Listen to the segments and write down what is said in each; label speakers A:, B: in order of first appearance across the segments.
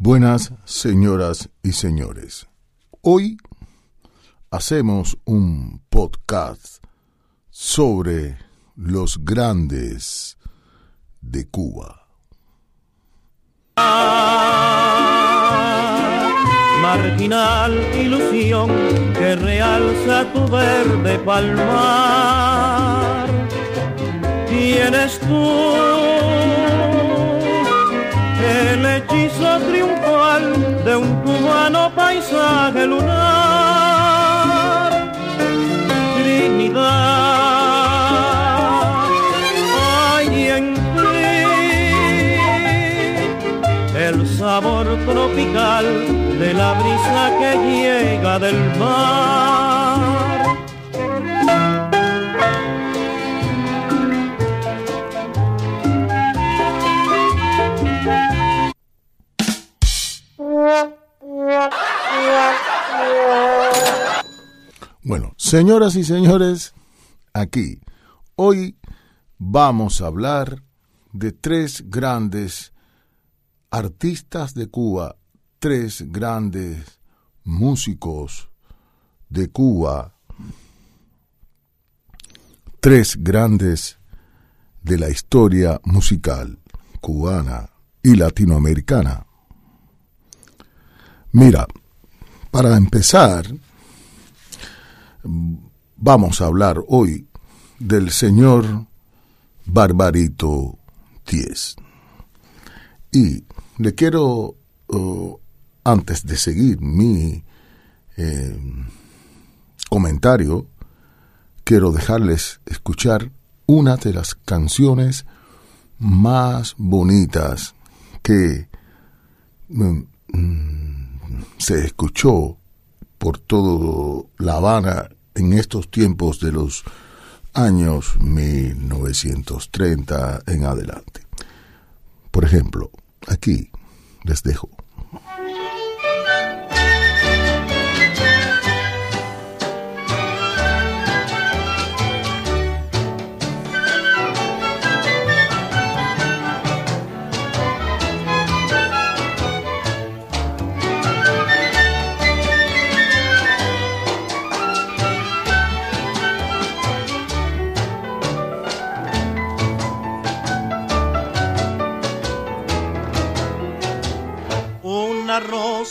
A: Buenas señoras y señores. Hoy hacemos un podcast sobre los grandes de Cuba.
B: Marginal ilusión que realza tu verde palmar. Tienes tú el hechizo triunfal de un cubano paisaje lunar. Trinidad, hay en ti el sabor tropical de la brisa que llega del mar.
A: Señoras y señores, aquí, hoy vamos a hablar de tres grandes artistas de Cuba, tres grandes músicos de Cuba, tres grandes de la historia musical cubana y latinoamericana. Mira, para empezar, vamos a hablar hoy del señor Barbarito Diez. Y le quiero, uh, antes de seguir mi eh, comentario, quiero dejarles escuchar una de las canciones más bonitas que mm, mm, se escuchó por todo La Habana en estos tiempos de los años 1930 en adelante. Por ejemplo, aquí les dejo.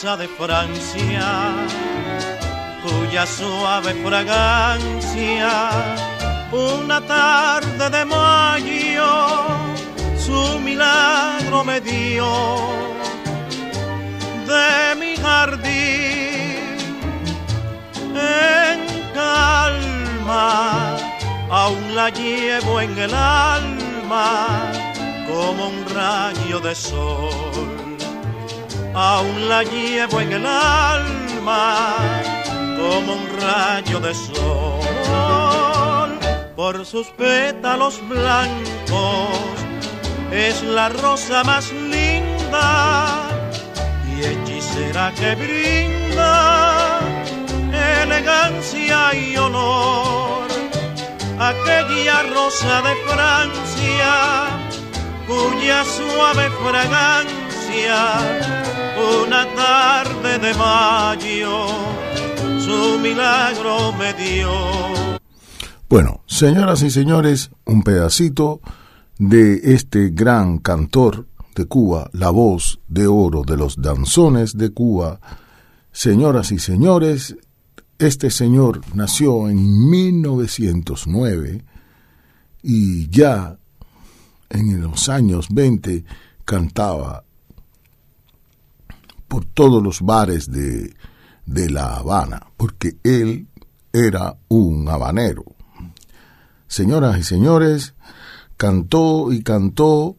B: De Francia, cuya suave fragancia, una tarde de mayo, su milagro me dio. De mi jardín en calma, aún la llevo en el alma como un rayo de sol aún la llevo en el alma como un rayo de sol. Por sus pétalos blancos es la rosa más linda y hechicera que brinda elegancia y honor. Aquella rosa de Francia cuya suave fragancia una tarde de mayo, su milagro me dio.
A: Bueno, señoras y señores, un pedacito de este gran cantor de Cuba, la voz de oro de los danzones de Cuba. Señoras y señores, este señor nació en 1909 y ya en los años 20 cantaba por todos los bares de, de La Habana, porque él era un habanero. Señoras y señores, cantó y cantó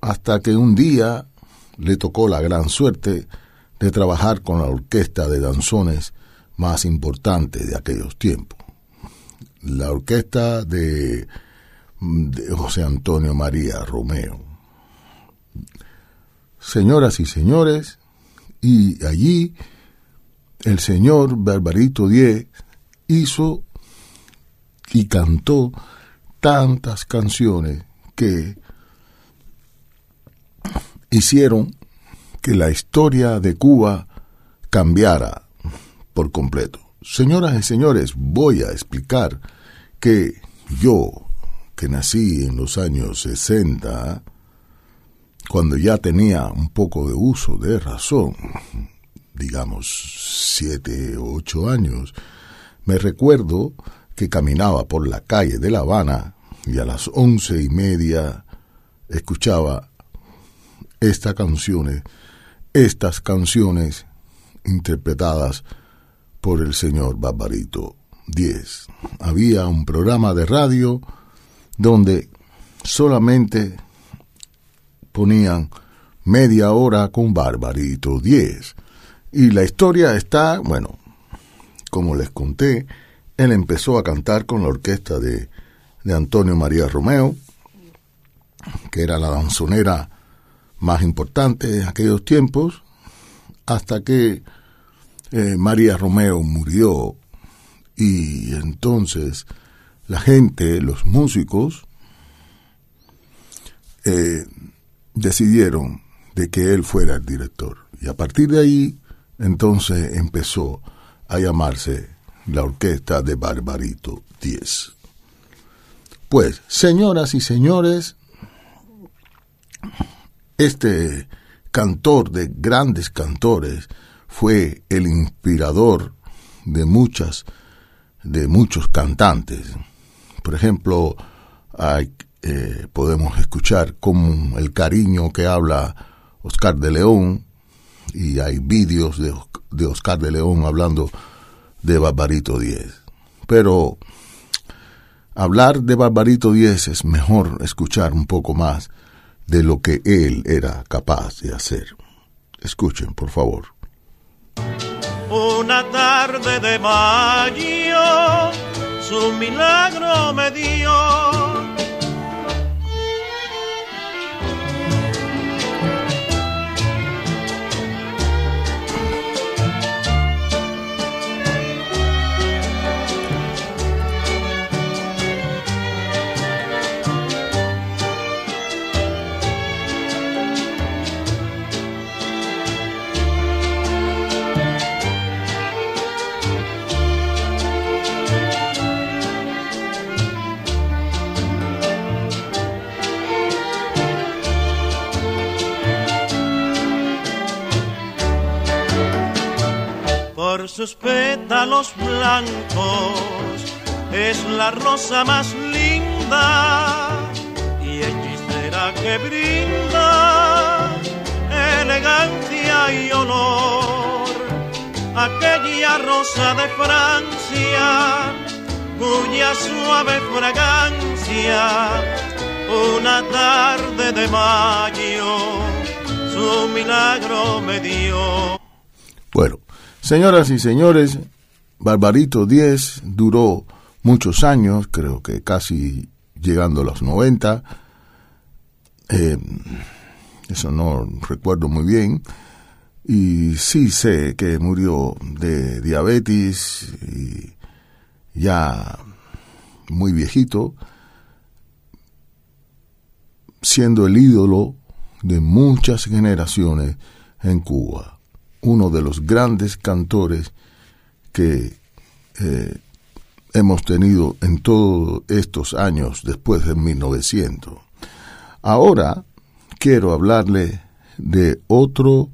A: hasta que un día le tocó la gran suerte de trabajar con la orquesta de danzones más importante de aquellos tiempos. La orquesta de, de José Antonio María Romeo. Señoras y señores, y allí el señor Barbarito Diez hizo y cantó tantas canciones que hicieron que la historia de Cuba cambiara por completo. Señoras y señores, voy a explicar que yo, que nací en los años 60, cuando ya tenía un poco de uso de razón, digamos siete o ocho años, me recuerdo que caminaba por la calle de La Habana y a las once y media escuchaba estas canciones, estas canciones interpretadas por el señor Barbarito 10. Había un programa de radio donde solamente ponían media hora con Barbarito 10. Y la historia está, bueno, como les conté, él empezó a cantar con la orquesta de, de Antonio María Romeo, que era la danzonera más importante en aquellos tiempos, hasta que eh, María Romeo murió y entonces la gente, los músicos, eh, decidieron de que él fuera el director. Y a partir de ahí, entonces empezó a llamarse la orquesta de Barbarito 10. Pues, señoras y señores, este cantor de grandes cantores fue el inspirador de muchas de muchos cantantes. Por ejemplo, hay, eh, podemos escuchar como el cariño que habla Oscar de León y hay vídeos de, de Oscar de León hablando de Barbarito 10. Pero hablar de Barbarito 10 es mejor escuchar un poco más de lo que él era capaz de hacer. Escuchen, por favor.
B: Una tarde de mayo, su milagro me dio sus pétalos blancos es la rosa más linda y hechicera que brinda elegancia y honor. Aquella rosa de Francia cuya suave fragancia una tarde de mayo su milagro me dio.
A: Bueno, Señoras y señores, Barbarito 10 duró muchos años, creo que casi llegando a los 90. Eh, eso no recuerdo muy bien. Y sí sé que murió de diabetes y ya muy viejito, siendo el ídolo de muchas generaciones en Cuba uno de los grandes cantores que eh, hemos tenido en todos estos años después de 1900. Ahora quiero hablarle de otro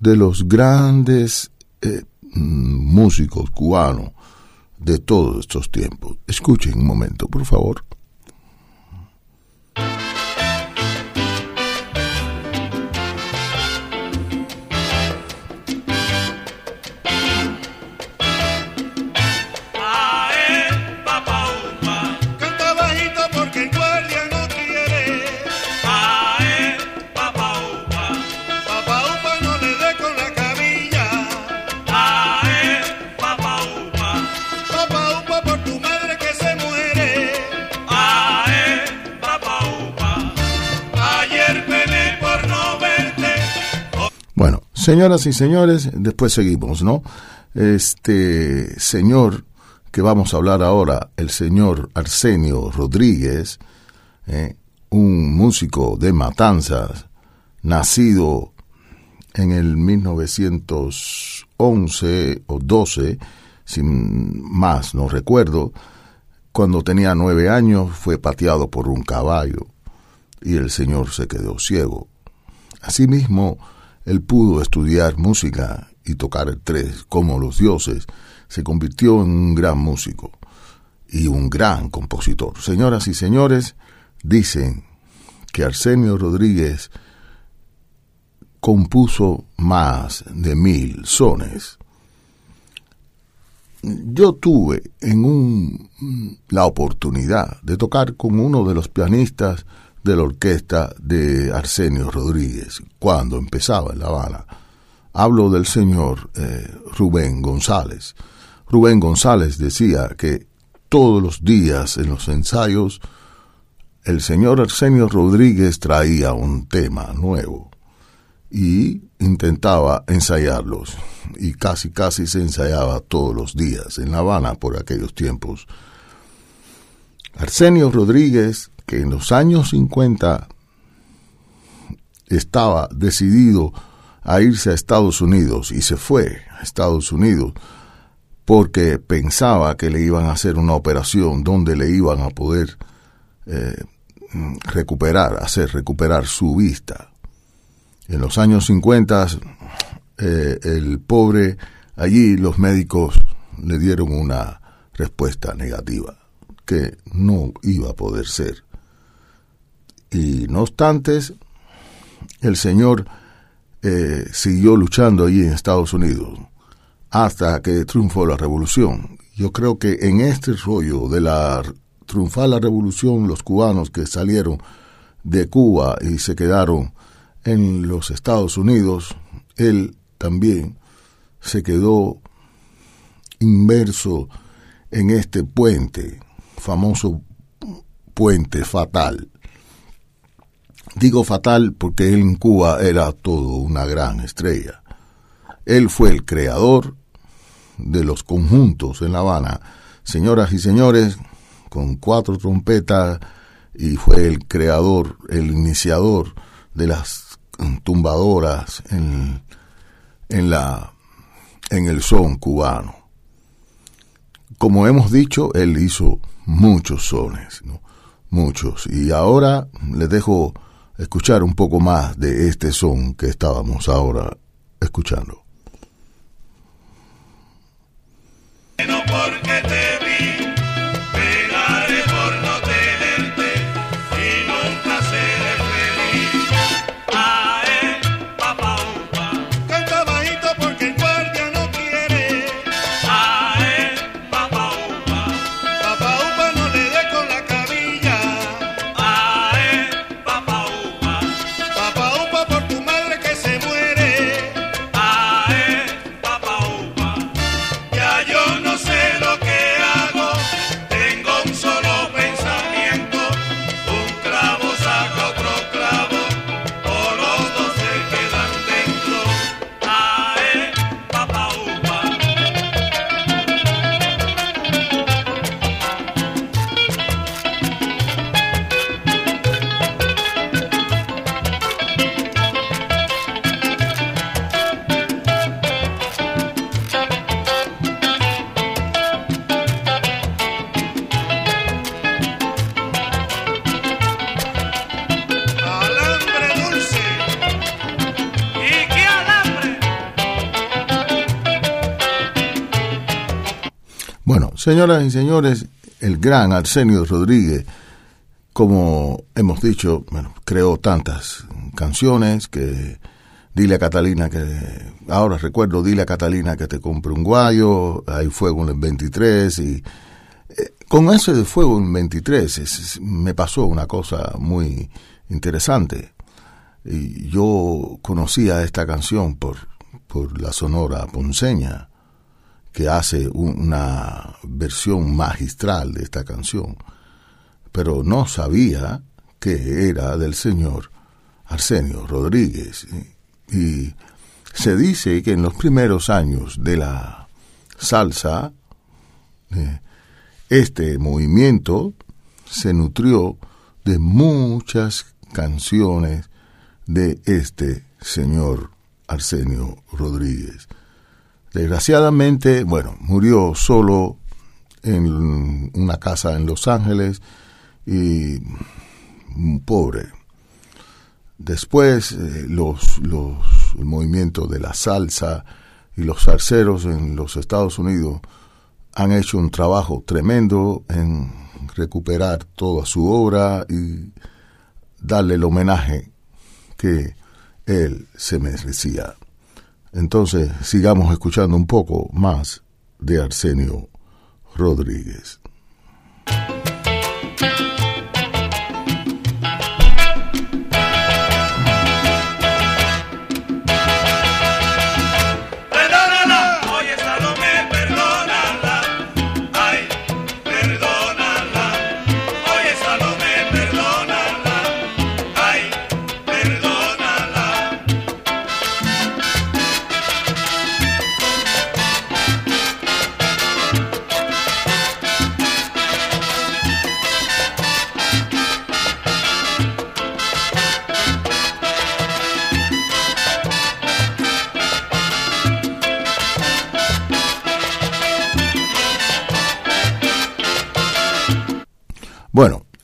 A: de los grandes eh, músicos cubanos de todos estos tiempos. Escuchen un momento, por favor. Señoras y señores, después seguimos, ¿no? Este señor que vamos a hablar ahora, el señor Arsenio Rodríguez, ¿eh? un músico de Matanzas, nacido en el 1911 o 12, sin más no recuerdo, cuando tenía nueve años fue pateado por un caballo y el Señor se quedó ciego. Asimismo, él pudo estudiar música y tocar tres como los dioses. Se convirtió en un gran músico y un gran compositor. Señoras y señores, dicen que Arsenio Rodríguez compuso más de mil sones. Yo tuve en un, la oportunidad de tocar con uno de los pianistas de la orquesta de Arsenio Rodríguez cuando empezaba en La Habana. Hablo del señor eh, Rubén González. Rubén González decía que todos los días en los ensayos el señor Arsenio Rodríguez traía un tema nuevo y intentaba ensayarlos y casi casi se ensayaba todos los días en La Habana por aquellos tiempos. Arsenio Rodríguez, que en los años 50 estaba decidido a irse a Estados Unidos y se fue a Estados Unidos porque pensaba que le iban a hacer una operación donde le iban a poder eh, recuperar, hacer recuperar su vista. En los años 50, eh, el pobre, allí los médicos le dieron una respuesta negativa, que no iba a poder ser. Y no obstante, el señor eh, siguió luchando allí en Estados Unidos hasta que triunfó la revolución. Yo creo que en este rollo de la triunfar la revolución, los cubanos que salieron de Cuba y se quedaron en los Estados Unidos, él también se quedó inmerso en este puente, famoso puente fatal. Digo fatal porque él en Cuba era todo una gran estrella. Él fue el creador de los conjuntos en La Habana. Señoras y señores, con cuatro trompetas y fue el creador, el iniciador de las tumbadoras en, en, la, en el son cubano. Como hemos dicho, él hizo muchos sones, muchos. Y ahora les dejo escuchar un poco más de este son que estábamos ahora escuchando. Señoras y señores, el gran Arsenio Rodríguez, como hemos dicho, creó tantas canciones que dile a Catalina que, ahora recuerdo, dile a Catalina que te compre un guayo, hay fuego en el 23 y eh, con ese de fuego en el 23 me pasó una cosa muy interesante. Y yo conocía esta canción por, por la sonora ponceña que hace una versión magistral de esta canción, pero no sabía que era del señor Arsenio Rodríguez. Y se dice que en los primeros años de la salsa, eh, este movimiento se nutrió de muchas canciones de este señor Arsenio Rodríguez. Desgraciadamente, bueno, murió solo en una casa en Los Ángeles y pobre. Después eh, los, los el movimiento de la salsa y los zarceros en los Estados Unidos han hecho un trabajo tremendo en recuperar toda su obra y darle el homenaje que él se merecía. Entonces sigamos escuchando un poco más de Arsenio Rodríguez.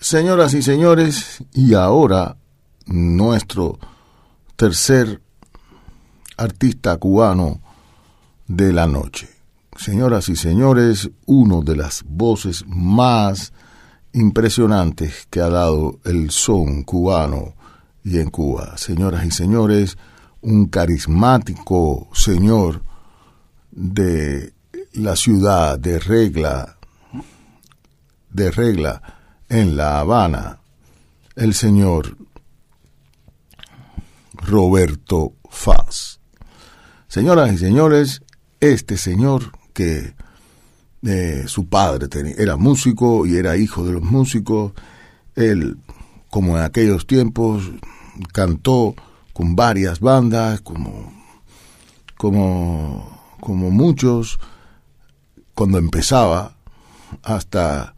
A: Señoras y señores, y ahora nuestro tercer artista cubano de la noche. Señoras y señores, uno de las voces más impresionantes que ha dado el son cubano y en Cuba. Señoras y señores, un carismático señor de la ciudad de regla, de regla, en La Habana, el señor Roberto Faz. Señoras y señores, este señor que eh, su padre era músico y era hijo de los músicos, él, como en aquellos tiempos, cantó con varias bandas, como, como, como muchos, cuando empezaba, hasta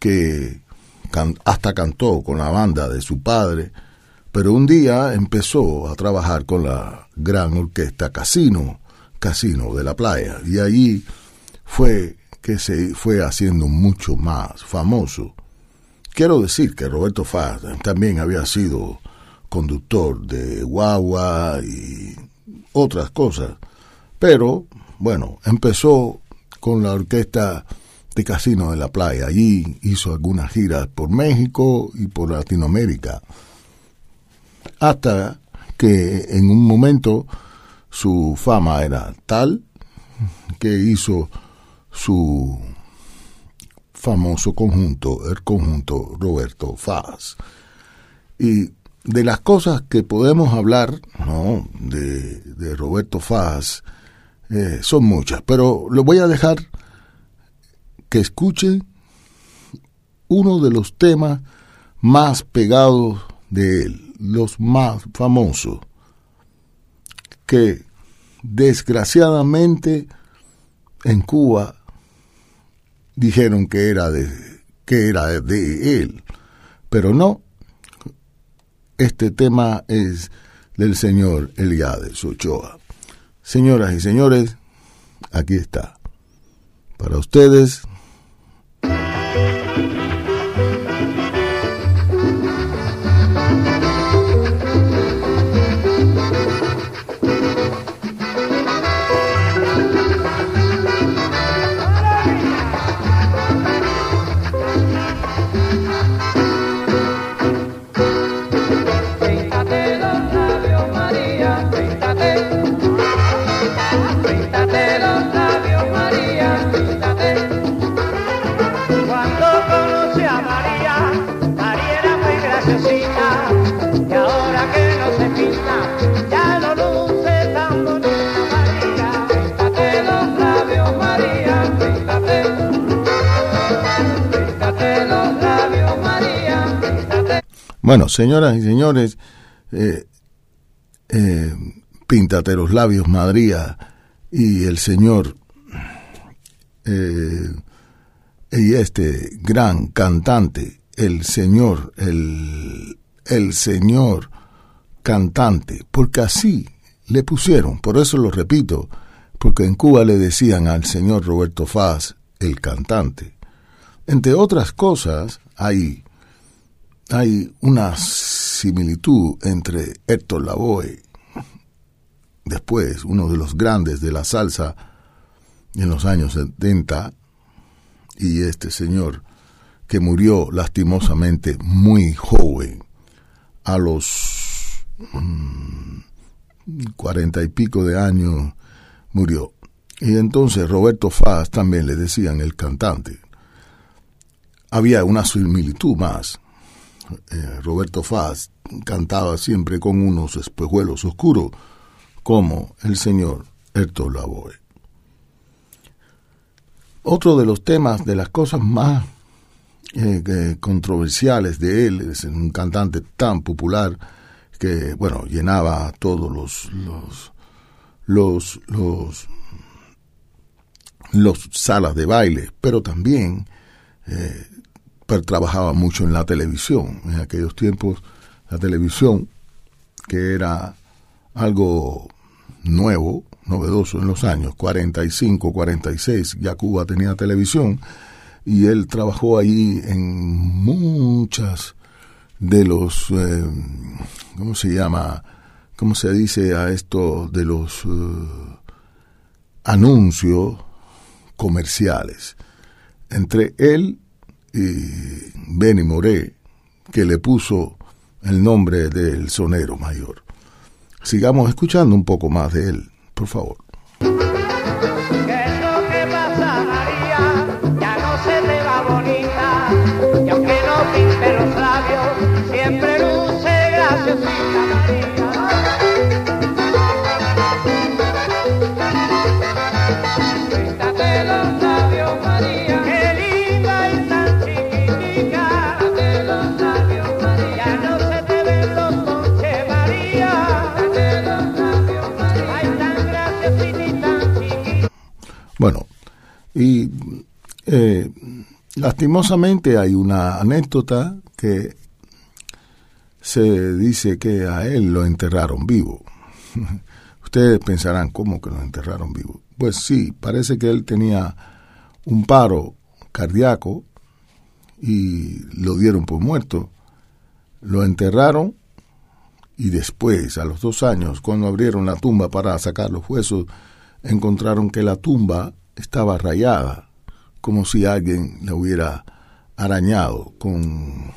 A: que hasta cantó con la banda de su padre, pero un día empezó a trabajar con la gran orquesta Casino, Casino de la Playa, y allí fue que se fue haciendo mucho más famoso. Quiero decir que Roberto Faz también había sido conductor de guagua y otras cosas, pero bueno, empezó con la orquesta de Casino de la Playa. Allí hizo algunas giras por México y por Latinoamérica. Hasta que en un momento su fama era tal que hizo su famoso conjunto, el conjunto Roberto Faz. Y de las cosas que podemos hablar ¿no? de, Roberto Faz eh, son muchas, pero lo voy a dejar que escuche uno de los temas más pegados de él, los más famosos, que desgraciadamente en Cuba dijeron que era de, que era de él, pero no. Este tema es del señor Eliades Ochoa. Señoras y señores, aquí está. Para ustedes, Bueno, señoras y señores, eh, eh, píntate los labios, Madría, y el Señor, eh, y este gran cantante, el Señor, el, el Señor cantante, porque así le pusieron, por eso lo repito, porque en Cuba le decían al señor Roberto Faz el cantante. Entre otras cosas, hay, hay una similitud entre Héctor Lavoe, después uno de los grandes de la salsa en los años 70, y este señor que murió lastimosamente muy joven, a los mm, cuarenta y pico de años murió. Y entonces Roberto Faz también le decían el cantante. Había una similitud más. Eh, Roberto Faz cantaba siempre con unos espejuelos oscuros, como el señor Héctor Lavoe. Otro de los temas, de las cosas más eh, controversiales de él, es un cantante tan popular que, bueno, llenaba todos los, los, los, los, salas de baile, pero también eh, trabajaba mucho en la televisión. En aquellos tiempos, la televisión, que era algo nuevo, novedoso en los años 45, 46, ya Cuba tenía televisión y él trabajó ahí en muchas de los, eh, ¿cómo se llama? ¿Cómo se dice a esto de los eh, anuncios comerciales? Entre él y Benny Moré, que le puso el nombre del sonero mayor. Sigamos escuchando un poco más de él, por favor. Y eh, lastimosamente hay una anécdota que se dice que a él lo enterraron vivo. Ustedes pensarán, ¿cómo que lo enterraron vivo? Pues sí, parece que él tenía un paro cardíaco y lo dieron por muerto. Lo enterraron y después, a los dos años, cuando abrieron la tumba para sacar los huesos, encontraron que la tumba estaba rayada, como si alguien la hubiera arañado con,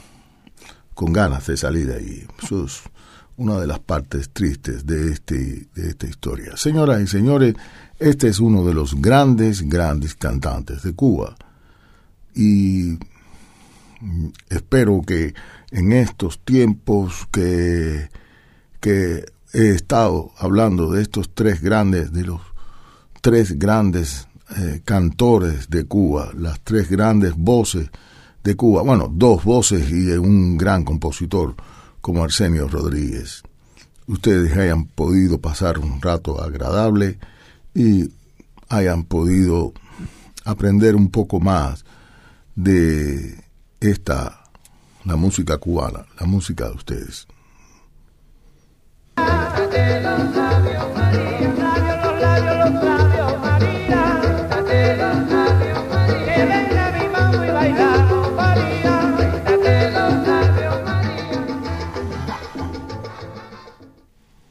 A: con ganas de salir de ahí. Eso es una de las partes tristes de, este, de esta historia. Señoras y señores, este es uno de los grandes, grandes cantantes de Cuba. Y espero que en estos tiempos que, que he estado hablando de estos tres grandes, de los tres grandes eh, cantores de Cuba, las tres grandes voces de Cuba, bueno, dos voces y un gran compositor como Arsenio Rodríguez. Ustedes hayan podido pasar un rato agradable y hayan podido aprender un poco más de esta, la música cubana, la música de ustedes.